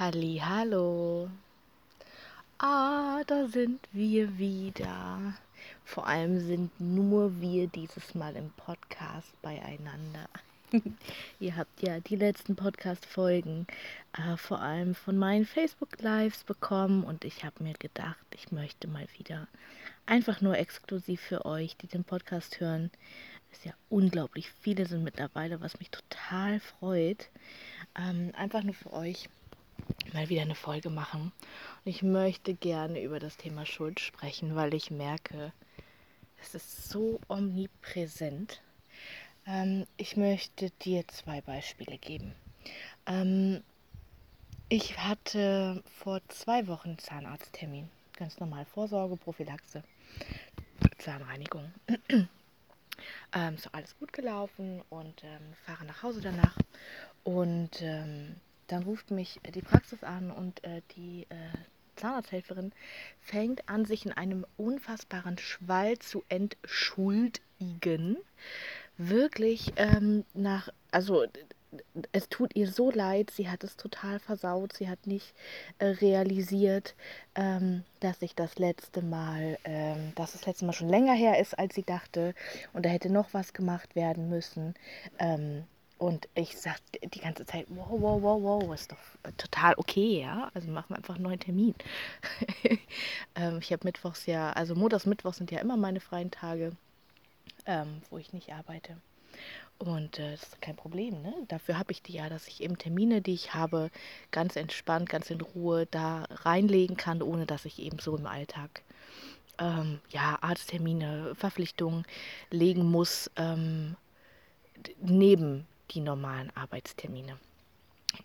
Halli, hallo. Ah, da sind wir wieder. Vor allem sind nur wir dieses Mal im Podcast beieinander. Ihr habt ja die letzten Podcast-Folgen äh, vor allem von meinen Facebook-Lives bekommen und ich habe mir gedacht, ich möchte mal wieder einfach nur exklusiv für euch, die den Podcast hören. Es ja unglaublich viele sind mittlerweile, was mich total freut. Ähm, einfach nur für euch mal wieder eine Folge machen. Und ich möchte gerne über das Thema Schuld sprechen, weil ich merke, es ist so omnipräsent. Ähm, ich möchte dir zwei Beispiele geben. Ähm, ich hatte vor zwei Wochen Zahnarzttermin. Ganz normal Vorsorge, Prophylaxe, Zahnreinigung. ähm, ist alles gut gelaufen und ähm, fahre nach Hause danach. Und ähm, dann ruft mich die Praxis an und äh, die äh, Zahnarzthelferin fängt an, sich in einem unfassbaren Schwall zu entschuldigen. Wirklich ähm, nach, also es tut ihr so leid, sie hat es total versaut, sie hat nicht äh, realisiert, ähm, dass ich das letzte Mal, ähm, dass das letzte Mal schon länger her ist, als sie dachte und da hätte noch was gemacht werden müssen. Ähm, und ich sagte die ganze Zeit, wow, wow, wow, wow, ist doch total okay, ja. Also machen wir einfach einen neuen Termin. ähm, ich habe Mittwochs ja, also Montags, Mittwochs sind ja immer meine freien Tage, ähm, wo ich nicht arbeite. Und äh, das ist kein Problem, ne? Dafür habe ich die ja, dass ich eben Termine, die ich habe, ganz entspannt, ganz in Ruhe da reinlegen kann, ohne dass ich eben so im Alltag ähm, ja, Arzttermine, Verpflichtungen legen muss, ähm, neben die normalen Arbeitstermine.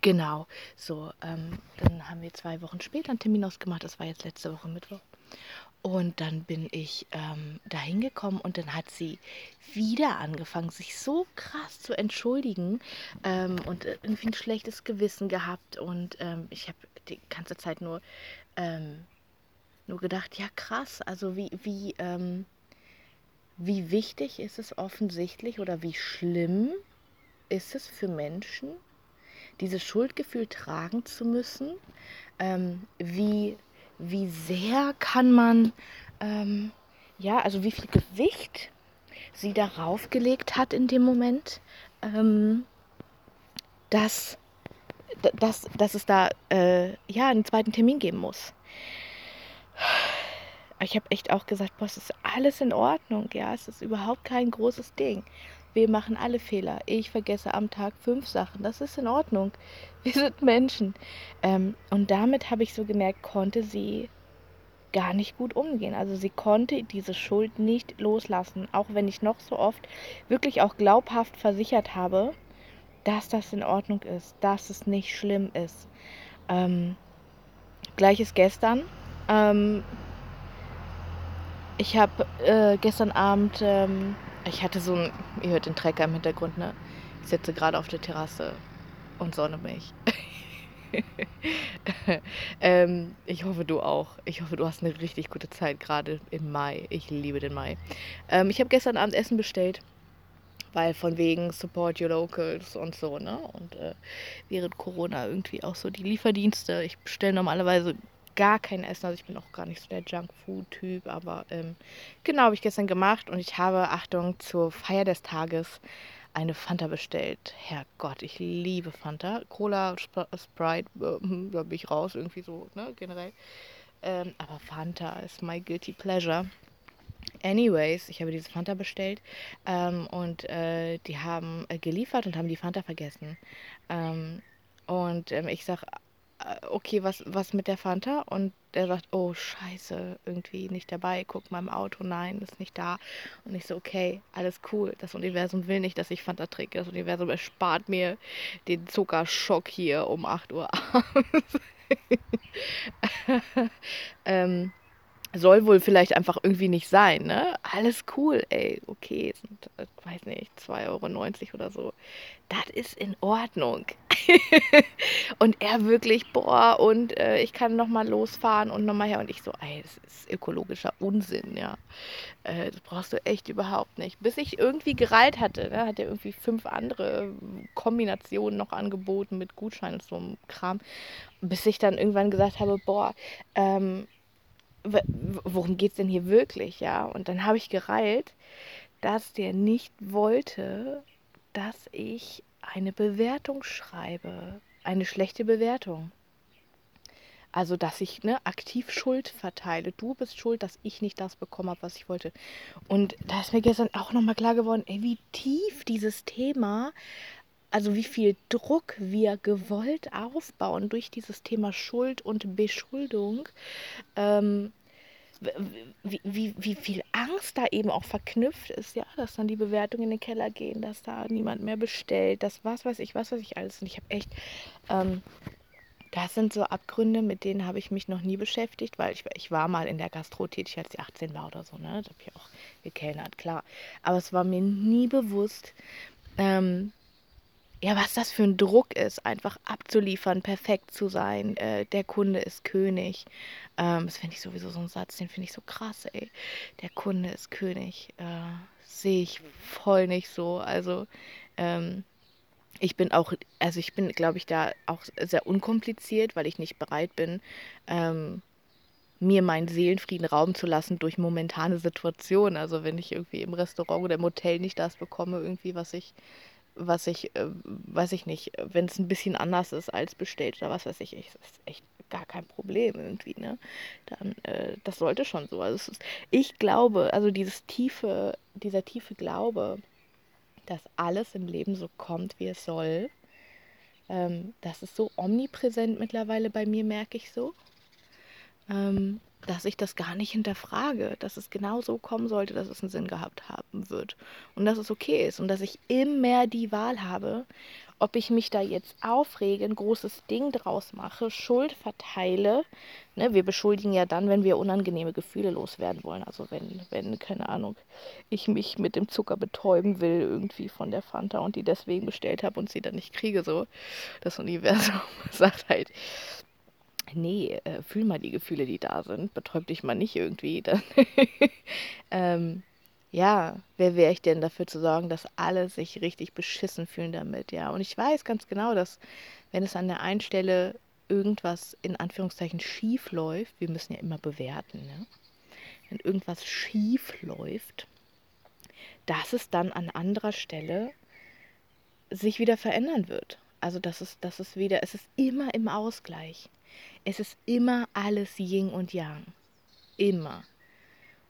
Genau, so, ähm, dann haben wir zwei Wochen später einen Termin ausgemacht, das war jetzt letzte Woche Mittwoch. Und dann bin ich ähm, da hingekommen und dann hat sie wieder angefangen, sich so krass zu entschuldigen ähm, und irgendwie ein schlechtes Gewissen gehabt. Und ähm, ich habe die ganze Zeit nur, ähm, nur gedacht, ja krass, also wie, wie, ähm, wie wichtig ist es offensichtlich oder wie schlimm ist es für Menschen, dieses Schuldgefühl tragen zu müssen? Ähm, wie, wie sehr kann man, ähm, ja, also wie viel Gewicht sie darauf gelegt hat in dem Moment, ähm, dass, dass, dass es da äh, ja einen zweiten Termin geben muss. Ich habe echt auch gesagt, boah, es ist alles in Ordnung, ja, es ist überhaupt kein großes Ding. Wir machen alle Fehler. Ich vergesse am Tag fünf Sachen. Das ist in Ordnung. Wir sind Menschen. Ähm, und damit habe ich so gemerkt, konnte sie gar nicht gut umgehen. Also sie konnte diese Schuld nicht loslassen, auch wenn ich noch so oft wirklich auch glaubhaft versichert habe, dass das in Ordnung ist, dass es nicht schlimm ist. Ähm, Gleiches gestern. Ähm, ich habe äh, gestern Abend ähm, ich hatte so ein, ihr hört den Trecker im Hintergrund, ne? Ich sitze gerade auf der Terrasse und sonne mich. ähm, ich hoffe, du auch. Ich hoffe, du hast eine richtig gute Zeit, gerade im Mai. Ich liebe den Mai. Ähm, ich habe gestern Abend Essen bestellt, weil von wegen Support Your Locals und so, ne? Und äh, während Corona irgendwie auch so die Lieferdienste. Ich bestelle normalerweise gar kein Essen. Also ich bin auch gar nicht so der Junkfood-Typ, aber ähm, genau, habe ich gestern gemacht und ich habe, Achtung, zur Feier des Tages eine Fanta bestellt. Herrgott, ich liebe Fanta. Cola, Sp Sprite, äh, hm, da bin ich raus, irgendwie so, ne, generell. Ähm, aber Fanta ist my guilty pleasure. Anyways, ich habe diese Fanta bestellt ähm, und äh, die haben äh, geliefert und haben die Fanta vergessen. Ähm, und ähm, ich sage, okay, was, was mit der Fanta? Und er sagt, oh, scheiße, irgendwie nicht dabei. Guck mal im Auto, nein, ist nicht da. Und ich so, okay, alles cool. Das Universum will nicht, dass ich Fanta trinke. Das Universum erspart mir den Zuckerschock hier um 8 Uhr abends. ähm, soll wohl vielleicht einfach irgendwie nicht sein, ne? Alles cool, ey, okay, sind, äh, weiß nicht, 2,90 Euro oder so. Das ist in Ordnung. und er wirklich, boah, und äh, ich kann nochmal losfahren und nochmal her. Und ich so, ey, das ist ökologischer Unsinn, ja. Äh, das brauchst du echt überhaupt nicht. Bis ich irgendwie gereilt hatte, ne, hat er irgendwie fünf andere Kombinationen noch angeboten mit Gutscheinen und so einem Kram. Bis ich dann irgendwann gesagt habe, boah, ähm, worum geht es denn hier wirklich, ja? Und dann habe ich gereilt, dass der nicht wollte, dass ich eine Bewertung schreibe, eine schlechte Bewertung. Also, dass ich ne, aktiv Schuld verteile. Du bist schuld, dass ich nicht das bekommen habe, was ich wollte. Und da ist mir gestern auch nochmal klar geworden, ey, wie tief dieses Thema, also wie viel Druck wir gewollt aufbauen durch dieses Thema Schuld und Beschuldung. Ähm, wie, wie, wie viel Angst da eben auch verknüpft ist, ja, dass dann die Bewertungen in den Keller gehen, dass da niemand mehr bestellt, das was weiß ich, was weiß ich alles. Und ich habe echt, ähm, das sind so Abgründe, mit denen habe ich mich noch nie beschäftigt, weil ich, ich war mal in der Gastro tätig, als ich 18 war oder so, ne? Das habe ich auch gekellnert, klar. Aber es war mir nie bewusst, ähm, ja, was das für ein Druck ist, einfach abzuliefern, perfekt zu sein. Äh, der Kunde ist König. Ähm, das finde ich sowieso so ein Satz, den finde ich so krass, ey. Der Kunde ist König. Äh, Sehe ich voll nicht so. Also, ähm, ich bin auch, also ich bin, glaube ich, da auch sehr unkompliziert, weil ich nicht bereit bin, ähm, mir meinen Seelenfrieden rauben zu lassen durch momentane Situationen. Also wenn ich irgendwie im Restaurant oder im Hotel nicht das bekomme, irgendwie, was ich was ich, äh, weiß ich nicht, wenn es ein bisschen anders ist als bestellt oder was weiß ich, ist echt gar kein Problem irgendwie, ne? Dann, äh, das sollte schon so. Also ist, ich glaube, also dieses tiefe, dieser tiefe Glaube, dass alles im Leben so kommt, wie es soll, ähm, das ist so omnipräsent mittlerweile bei mir, merke ich so. Ähm, dass ich das gar nicht hinterfrage, dass es genau so kommen sollte, dass es einen Sinn gehabt haben wird und dass es okay ist und dass ich immer die Wahl habe, ob ich mich da jetzt aufrege, ein großes Ding draus mache, Schuld verteile. Ne, wir beschuldigen ja dann, wenn wir unangenehme Gefühle loswerden wollen. Also wenn, wenn, keine Ahnung, ich mich mit dem Zucker betäuben will, irgendwie von der Fanta und die deswegen bestellt habe und sie dann nicht kriege, so. Das Universum sagt halt, nee, äh, fühl mal die Gefühle, die da sind, betäub dich mal nicht irgendwie. Dann ähm, ja, wer wäre ich denn dafür zu sorgen, dass alle sich richtig beschissen fühlen damit, ja. Und ich weiß ganz genau, dass wenn es an der einen Stelle irgendwas in Anführungszeichen schief läuft, wir müssen ja immer bewerten, ne? wenn irgendwas schief läuft, dass es dann an anderer Stelle sich wieder verändern wird. Also dass es, dass es wieder, es ist immer im Ausgleich. Es ist immer alles Yin und Yang. Immer.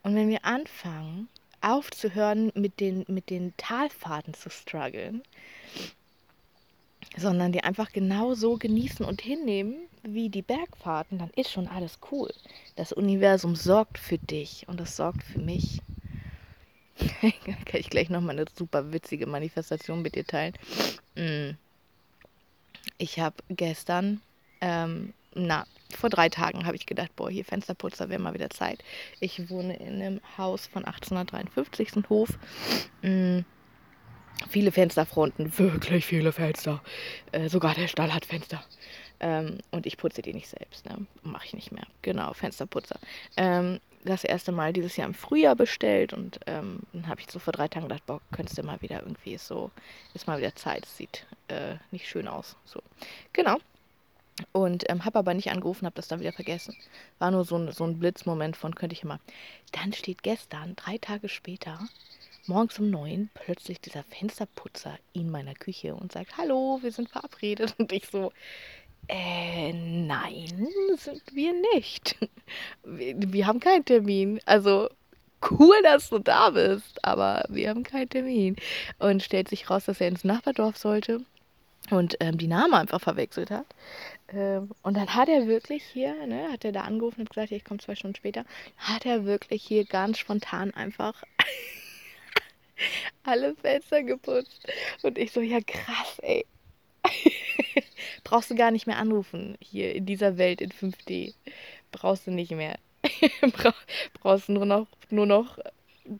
Und wenn wir anfangen, aufzuhören, mit den, mit den Talfahrten zu strugglen, sondern die einfach genau so genießen und hinnehmen wie die Bergfahrten, dann ist schon alles cool. Das Universum sorgt für dich und es sorgt für mich. Kann ich gleich nochmal eine super witzige Manifestation mit dir teilen. Mm. Ich habe gestern ähm, na, vor drei Tagen habe ich gedacht, boah, hier Fensterputzer wäre mal wieder Zeit. Ich wohne in einem Haus von 1853, ist ein Hof. Mhm. Viele Fensterfronten, wirklich viele Fenster. Äh, sogar der Stall hat Fenster. Ähm, und ich putze die nicht selbst, ne? Mache ich nicht mehr. Genau, Fensterputzer. Ähm, das erste Mal dieses Jahr im Frühjahr bestellt und ähm, dann habe ich so vor drei Tagen gedacht, boah, könntest du mal wieder irgendwie, so, ist mal wieder Zeit, sieht äh, nicht schön aus. So, genau. Und ähm, habe aber nicht angerufen, habe das dann wieder vergessen. War nur so ein, so ein Blitzmoment von, könnte ich immer. Dann steht gestern, drei Tage später, morgens um neun, plötzlich dieser Fensterputzer in meiner Küche und sagt, hallo, wir sind verabredet. Und ich so, äh, nein, sind wir nicht. Wir, wir haben keinen Termin. Also, cool, dass du da bist, aber wir haben keinen Termin. Und stellt sich raus, dass er ins Nachbardorf sollte und ähm, die Namen einfach verwechselt hat. Ähm, und dann hat er wirklich hier, ne, hat er da angerufen und gesagt, ich komme zwei Stunden später, hat er wirklich hier ganz spontan einfach alle Fenster geputzt. Und ich so, ja krass, ey. Brauchst du gar nicht mehr anrufen hier in dieser Welt in 5D. Brauchst du nicht mehr. brauchst nur noch, nur noch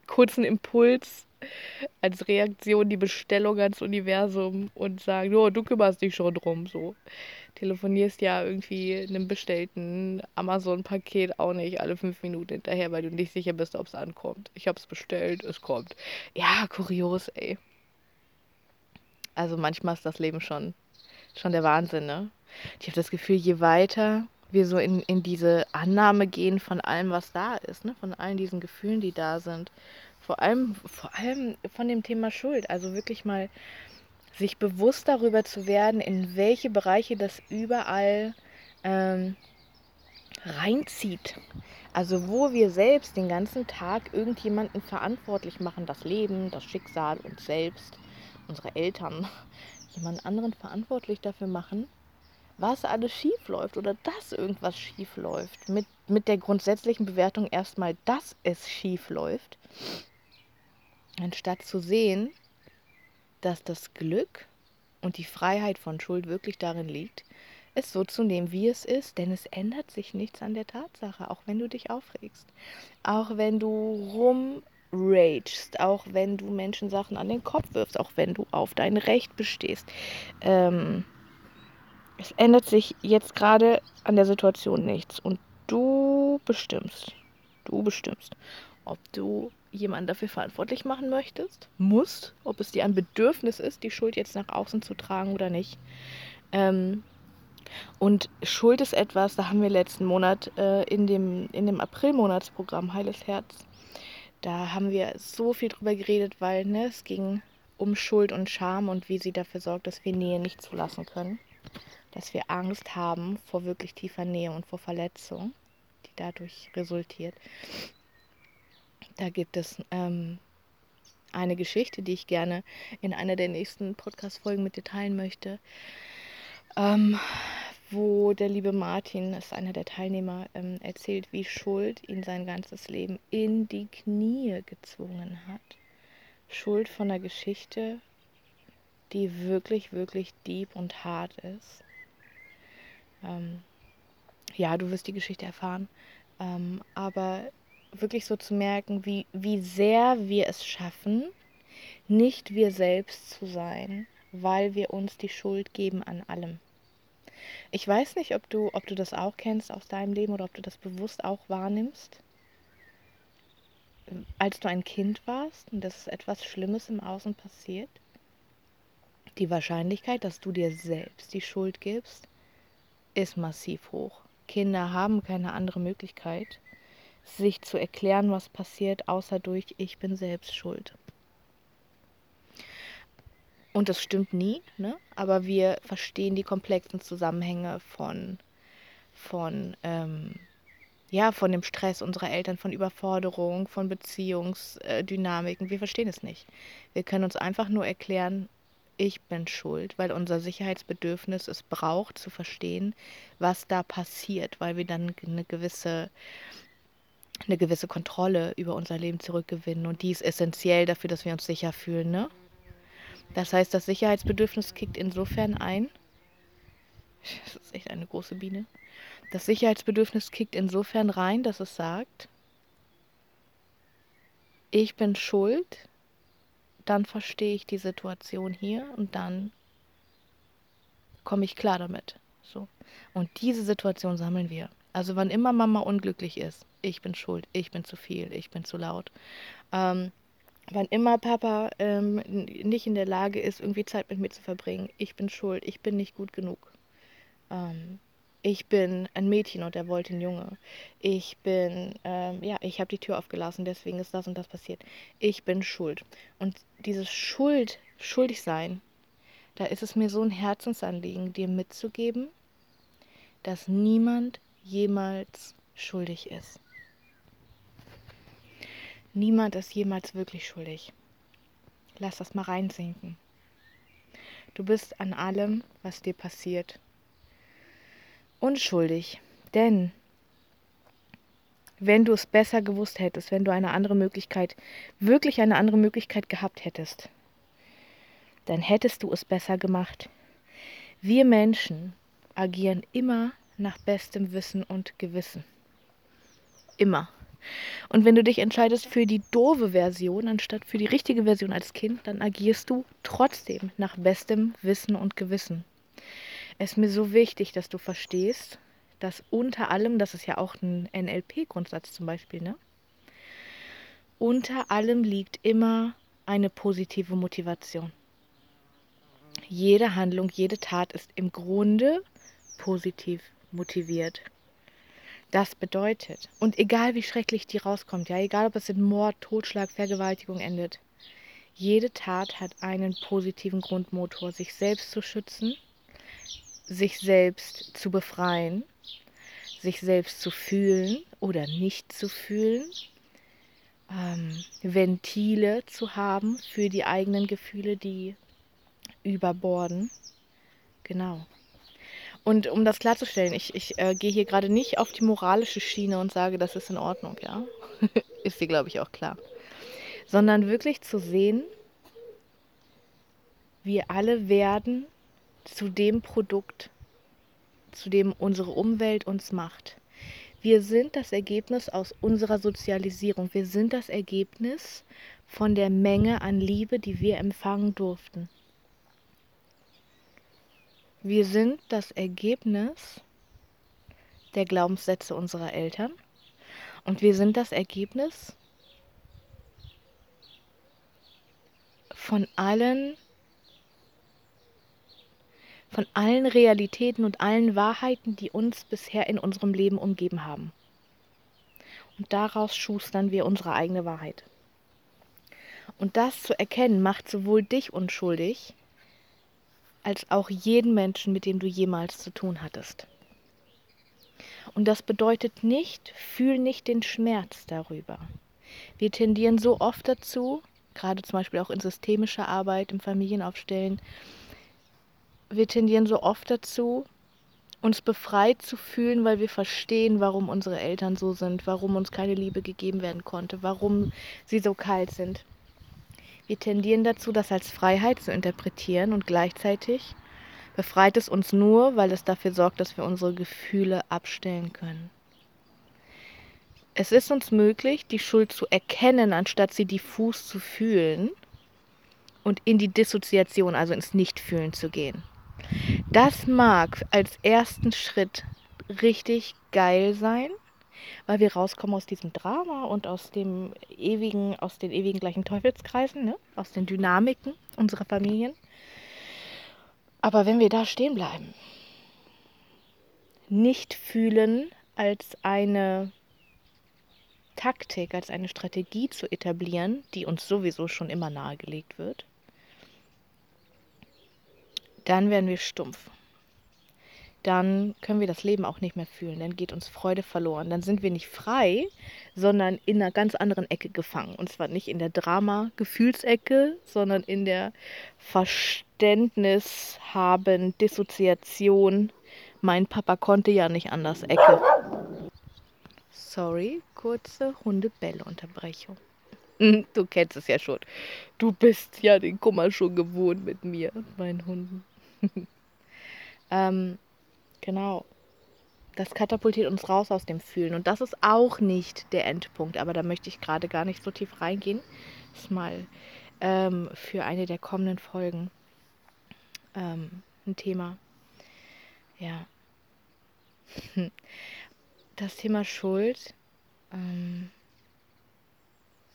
kurzen Impuls als Reaktion die Bestellung ans Universum und sagen, oh, du kümmerst dich schon drum. So telefonierst ja irgendwie einem bestellten Amazon-Paket auch nicht alle fünf Minuten hinterher, weil du nicht sicher bist, ob es ankommt. Ich habe es bestellt, es kommt. Ja, kurios, ey. Also manchmal ist das Leben schon, schon der Wahnsinn, ne? Ich habe das Gefühl, je weiter wir so in, in diese Annahme gehen von allem, was da ist, ne? von allen diesen Gefühlen, die da sind. Vor allem, vor allem von dem Thema Schuld. Also wirklich mal sich bewusst darüber zu werden, in welche Bereiche das überall ähm, reinzieht. Also wo wir selbst den ganzen Tag irgendjemanden verantwortlich machen, das Leben, das Schicksal, uns selbst, unsere Eltern, jemand anderen verantwortlich dafür machen, was alles schief läuft oder dass irgendwas schief läuft. Mit, mit der grundsätzlichen Bewertung erstmal, dass es schief läuft. Anstatt zu sehen, dass das Glück und die Freiheit von Schuld wirklich darin liegt, es so zu nehmen, wie es ist, denn es ändert sich nichts an der Tatsache, auch wenn du dich aufregst, auch wenn du rumragest, auch wenn du Menschen Sachen an den Kopf wirfst, auch wenn du auf dein Recht bestehst. Ähm, es ändert sich jetzt gerade an der Situation nichts und du bestimmst, du bestimmst, ob du jemanden dafür verantwortlich machen möchtest, musst, ob es dir ein Bedürfnis ist, die Schuld jetzt nach außen zu tragen oder nicht. Ähm, und Schuld ist etwas, da haben wir letzten Monat äh, in dem, in dem April-Monatsprogramm Heiles Herz, da haben wir so viel drüber geredet, weil ne, es ging um Schuld und Scham und wie sie dafür sorgt, dass wir Nähe nicht zulassen können dass wir Angst haben vor wirklich tiefer Nähe und vor Verletzung, die dadurch resultiert. Da gibt es ähm, eine Geschichte, die ich gerne in einer der nächsten Podcast-Folgen mit dir teilen möchte, ähm, wo der liebe Martin, das ist einer der Teilnehmer, ähm, erzählt, wie Schuld ihn sein ganzes Leben in die Knie gezwungen hat. Schuld von einer Geschichte, die wirklich, wirklich deep und hart ist ähm, ja, du wirst die Geschichte erfahren. Ähm, aber wirklich so zu merken, wie, wie sehr wir es schaffen, nicht wir selbst zu sein, weil wir uns die Schuld geben an allem. Ich weiß nicht, ob du, ob du das auch kennst aus deinem Leben oder ob du das bewusst auch wahrnimmst. Als du ein Kind warst und dass etwas Schlimmes im Außen passiert, die Wahrscheinlichkeit, dass du dir selbst die Schuld gibst, ist massiv hoch. Kinder haben keine andere Möglichkeit, sich zu erklären, was passiert, außer durch ich bin selbst schuld. Und das stimmt nie, ne? aber wir verstehen die komplexen Zusammenhänge von, von, ähm, ja, von dem Stress unserer Eltern, von Überforderung, von Beziehungsdynamiken. Wir verstehen es nicht. Wir können uns einfach nur erklären, ich bin schuld, weil unser Sicherheitsbedürfnis es braucht zu verstehen, was da passiert, weil wir dann eine gewisse eine gewisse Kontrolle über unser Leben zurückgewinnen und die ist essentiell dafür, dass wir uns sicher fühlen, ne? Das heißt, das Sicherheitsbedürfnis kickt insofern ein. Das ist echt eine große Biene. Das Sicherheitsbedürfnis kickt insofern rein, dass es sagt, ich bin schuld, dann verstehe ich die Situation hier und dann komme ich klar damit. So. Und diese Situation sammeln wir. Also wann immer Mama unglücklich ist, ich bin schuld, ich bin zu viel, ich bin zu laut. Ähm, wann immer Papa ähm, nicht in der Lage ist, irgendwie Zeit mit mir zu verbringen, ich bin schuld, ich bin nicht gut genug. Ähm, ich bin ein Mädchen und er wollte ein Junge. Ich bin, ähm, ja, ich habe die Tür aufgelassen, deswegen ist das und das passiert. Ich bin schuld. Und dieses Schuld, schuldig sein, da ist es mir so ein Herzensanliegen, dir mitzugeben, dass niemand jemals schuldig ist. Niemand ist jemals wirklich schuldig. Lass das mal reinsinken. Du bist an allem, was dir passiert, unschuldig. Denn wenn du es besser gewusst hättest, wenn du eine andere Möglichkeit, wirklich eine andere Möglichkeit gehabt hättest, dann hättest du es besser gemacht. Wir Menschen agieren immer nach bestem Wissen und Gewissen. Immer. Und wenn du dich entscheidest für die doofe Version anstatt für die richtige Version als Kind, dann agierst du trotzdem nach bestem Wissen und Gewissen. Es ist mir so wichtig, dass du verstehst, dass unter allem, das ist ja auch ein NLP-Grundsatz zum Beispiel, ne? Unter allem liegt immer eine positive Motivation. Jede Handlung, jede Tat ist im Grunde positiv motiviert. Das bedeutet, und egal wie schrecklich die rauskommt, ja, egal ob es in Mord, Totschlag, Vergewaltigung endet, jede Tat hat einen positiven Grundmotor, sich selbst zu schützen, sich selbst zu befreien, sich selbst zu fühlen oder nicht zu fühlen, ähm, Ventile zu haben für die eigenen Gefühle, die überborden. Genau. Und um das klarzustellen, ich, ich äh, gehe hier gerade nicht auf die moralische Schiene und sage, das ist in Ordnung, ja. ist dir, glaube ich, auch klar. Sondern wirklich zu sehen, wir alle werden zu dem Produkt, zu dem unsere Umwelt uns macht. Wir sind das Ergebnis aus unserer Sozialisierung. Wir sind das Ergebnis von der Menge an Liebe, die wir empfangen durften. Wir sind das Ergebnis der Glaubenssätze unserer Eltern und wir sind das Ergebnis von allen von allen Realitäten und allen Wahrheiten, die uns bisher in unserem Leben umgeben haben. Und daraus schustern wir unsere eigene Wahrheit. Und das zu erkennen, macht sowohl dich unschuldig, als auch jeden Menschen, mit dem du jemals zu tun hattest. Und das bedeutet nicht, fühl nicht den Schmerz darüber. Wir tendieren so oft dazu, gerade zum Beispiel auch in systemischer Arbeit, im Familienaufstellen, wir tendieren so oft dazu, uns befreit zu fühlen, weil wir verstehen, warum unsere Eltern so sind, warum uns keine Liebe gegeben werden konnte, warum sie so kalt sind. Wir tendieren dazu, das als Freiheit zu interpretieren und gleichzeitig befreit es uns nur, weil es dafür sorgt, dass wir unsere Gefühle abstellen können. Es ist uns möglich, die Schuld zu erkennen, anstatt sie diffus zu fühlen und in die Dissoziation, also ins Nichtfühlen zu gehen. Das mag als ersten Schritt richtig geil sein, weil wir rauskommen aus diesem Drama und aus dem ewigen, aus den ewigen gleichen Teufelskreisen, ne? aus den Dynamiken unserer Familien. Aber wenn wir da stehen bleiben, nicht fühlen als eine Taktik, als eine Strategie zu etablieren, die uns sowieso schon immer nahegelegt wird, dann werden wir stumpf dann können wir das Leben auch nicht mehr fühlen. Dann geht uns Freude verloren. Dann sind wir nicht frei, sondern in einer ganz anderen Ecke gefangen. Und zwar nicht in der Drama-Gefühlsecke, sondern in der Verständnis haben, Dissoziation. Mein Papa konnte ja nicht anders Ecke. Sorry, kurze Hundebälle-Unterbrechung. Du kennst es ja schon. Du bist ja den Kummer schon gewohnt mit mir und meinen Hunden. ähm, Genau. Das katapultiert uns raus aus dem Fühlen. Und das ist auch nicht der Endpunkt. Aber da möchte ich gerade gar nicht so tief reingehen. Das ist mal ähm, für eine der kommenden Folgen ähm, ein Thema. Ja. Das Thema Schuld. Ähm,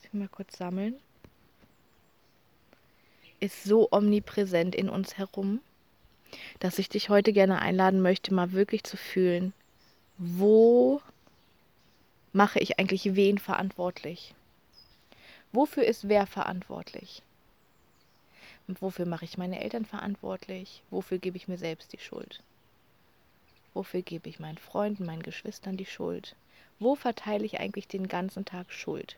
ich mal kurz sammeln. Ist so omnipräsent in uns herum dass ich dich heute gerne einladen möchte, mal wirklich zu fühlen, wo mache ich eigentlich wen verantwortlich? Wofür ist wer verantwortlich? Und wofür mache ich meine Eltern verantwortlich? Wofür gebe ich mir selbst die Schuld? Wofür gebe ich meinen Freunden, meinen Geschwistern die Schuld? Wo verteile ich eigentlich den ganzen Tag Schuld?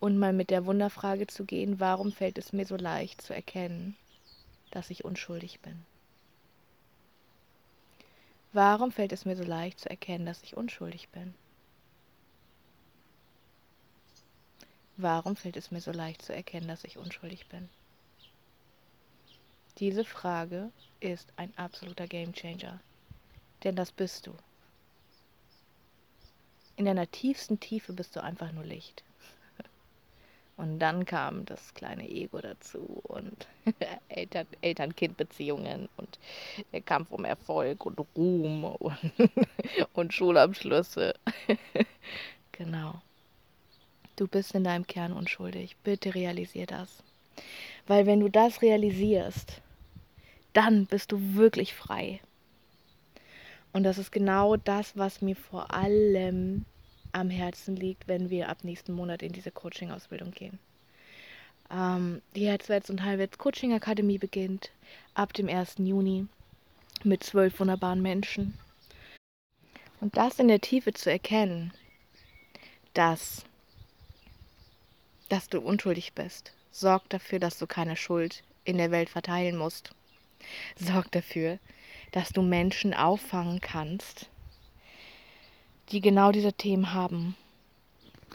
Und mal mit der Wunderfrage zu gehen, warum fällt es mir so leicht zu erkennen, dass ich unschuldig bin? Warum fällt es mir so leicht zu erkennen, dass ich unschuldig bin? Warum fällt es mir so leicht zu erkennen, dass ich unschuldig bin? Diese Frage ist ein absoluter Gamechanger, denn das bist du. in deiner tiefsten Tiefe bist du einfach nur Licht. Und dann kam das kleine Ego dazu und Eltern-Kind-Beziehungen und der Kampf um Erfolg und Ruhm und, und Schulabschlüsse. genau. Du bist in deinem Kern unschuldig. Bitte realisier das. Weil wenn du das realisierst, dann bist du wirklich frei. Und das ist genau das, was mir vor allem am Herzen liegt, wenn wir ab nächsten Monat in diese Coaching-Ausbildung gehen. Ähm, die Herzwärts- und Heilwärts-Coaching-Akademie beginnt ab dem 1. Juni mit zwölf wunderbaren Menschen. Und das in der Tiefe zu erkennen, dass, dass du unschuldig bist, sorgt dafür, dass du keine Schuld in der Welt verteilen musst. Sorgt dafür, dass du Menschen auffangen kannst, die genau diese Themen haben,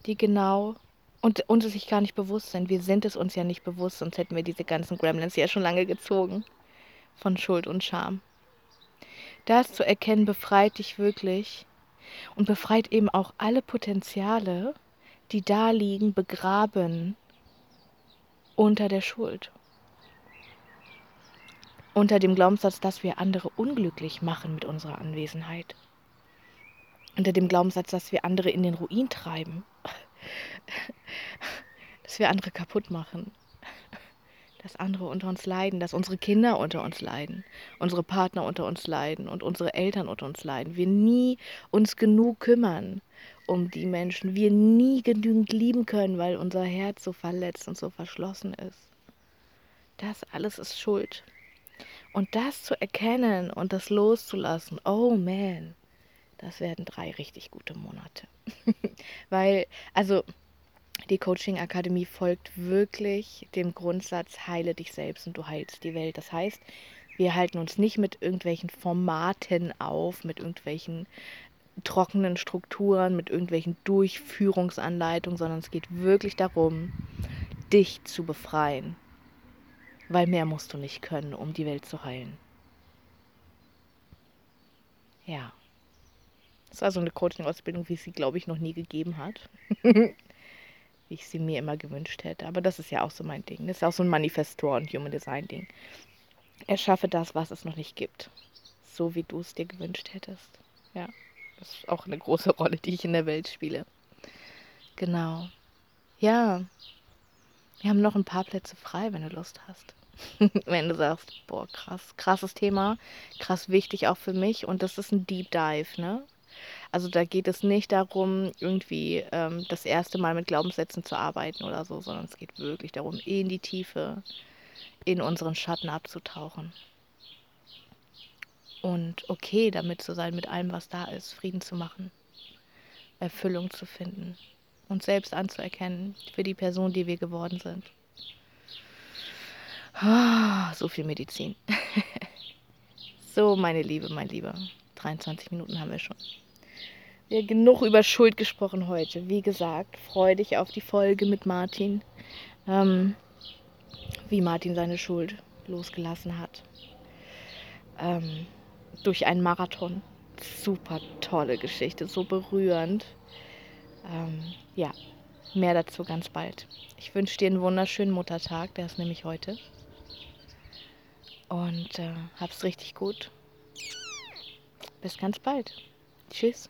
die genau und uns sich gar nicht bewusst sind. Wir sind es uns ja nicht bewusst, sonst hätten wir diese ganzen Gremlins ja schon lange gezogen von Schuld und Scham. Das zu erkennen befreit dich wirklich und befreit eben auch alle Potenziale, die da liegen, begraben unter der Schuld. Unter dem Glaubenssatz, dass wir andere unglücklich machen mit unserer Anwesenheit unter dem Glaubenssatz, dass wir andere in den Ruin treiben, dass wir andere kaputt machen, dass andere unter uns leiden, dass unsere Kinder unter uns leiden, unsere Partner unter uns leiden. Und unsere Eltern unter uns leiden. Wir nie uns genug kümmern um die Menschen, wir nie genügend lieben können, weil unser Herz so verletzt und so verschlossen ist. Das alles ist Schuld. Und das zu erkennen und das loszulassen, oh man, das werden drei richtig gute Monate. Weil, also die Coaching Akademie folgt wirklich dem Grundsatz, heile dich selbst und du heilst die Welt. Das heißt, wir halten uns nicht mit irgendwelchen Formaten auf, mit irgendwelchen trockenen Strukturen, mit irgendwelchen Durchführungsanleitungen, sondern es geht wirklich darum, dich zu befreien. Weil mehr musst du nicht können, um die Welt zu heilen. Ja. Das war so eine Coaching-Ausbildung, wie es sie, glaube ich, noch nie gegeben hat. wie ich sie mir immer gewünscht hätte. Aber das ist ja auch so mein Ding. Das ist auch so ein Manifestor- und Human Design-Ding. Erschaffe das, was es noch nicht gibt. So wie du es dir gewünscht hättest. Ja, das ist auch eine große Rolle, die ich in der Welt spiele. Genau. Ja, wir haben noch ein paar Plätze frei, wenn du Lust hast. wenn du sagst, boah, krass, krasses Thema, krass wichtig auch für mich und das ist ein Deep Dive, ne? Also da geht es nicht darum, irgendwie ähm, das erste Mal mit Glaubenssätzen zu arbeiten oder so, sondern es geht wirklich darum, in die Tiefe, in unseren Schatten abzutauchen. Und okay damit zu sein, mit allem, was da ist, Frieden zu machen, Erfüllung zu finden, uns selbst anzuerkennen für die Person, die wir geworden sind. Oh, so viel Medizin. so, meine Liebe, mein Lieber. 23 Minuten haben wir schon. Haben genug über Schuld gesprochen heute. Wie gesagt, freue dich auf die Folge mit Martin. Ähm, wie Martin seine Schuld losgelassen hat. Ähm, durch einen Marathon. Super tolle Geschichte, so berührend. Ähm, ja, mehr dazu ganz bald. Ich wünsche dir einen wunderschönen Muttertag, der ist nämlich heute. Und äh, hab's richtig gut. Bis ganz bald. Tschüss.